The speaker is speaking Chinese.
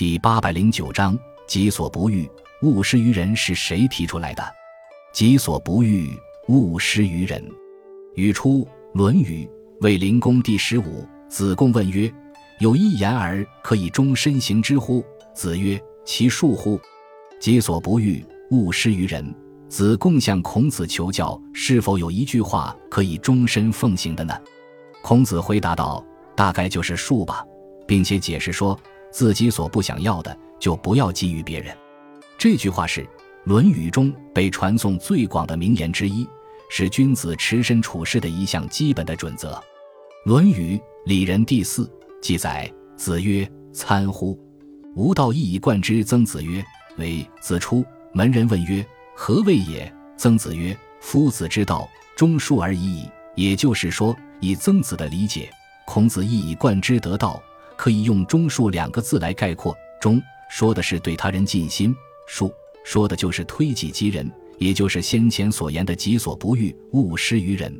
第八百零九章：己所不欲，勿施于人，是谁提出来的？己所不欲，勿施于人。语出《论语·卫灵公》第十五。子贡问曰：“有一言而可以终身行之乎？”子曰：“其恕乎！己所不欲，勿施于人。”子贡向孔子求教，是否有一句话可以终身奉行的呢？孔子回答道：“大概就是恕吧，并且解释说。”自己所不想要的，就不要给予别人。这句话是《论语》中被传颂最广的名言之一，是君子持身处世的一项基本的准则。《论语·里仁》第四记载：“子曰：‘参乎！吾道一以贯之。’曾子曰：‘为子出门，人问曰：‘何谓也？’曾子曰：‘夫子之道，忠恕而已矣。’也就是说，以曾子的理解，孔子一以贯之得道。”可以用“忠恕”两个字来概括，“忠”说的是对他人尽心，“恕”说的就是推己及人，也就是先前所言的“己所不欲，勿施于人”。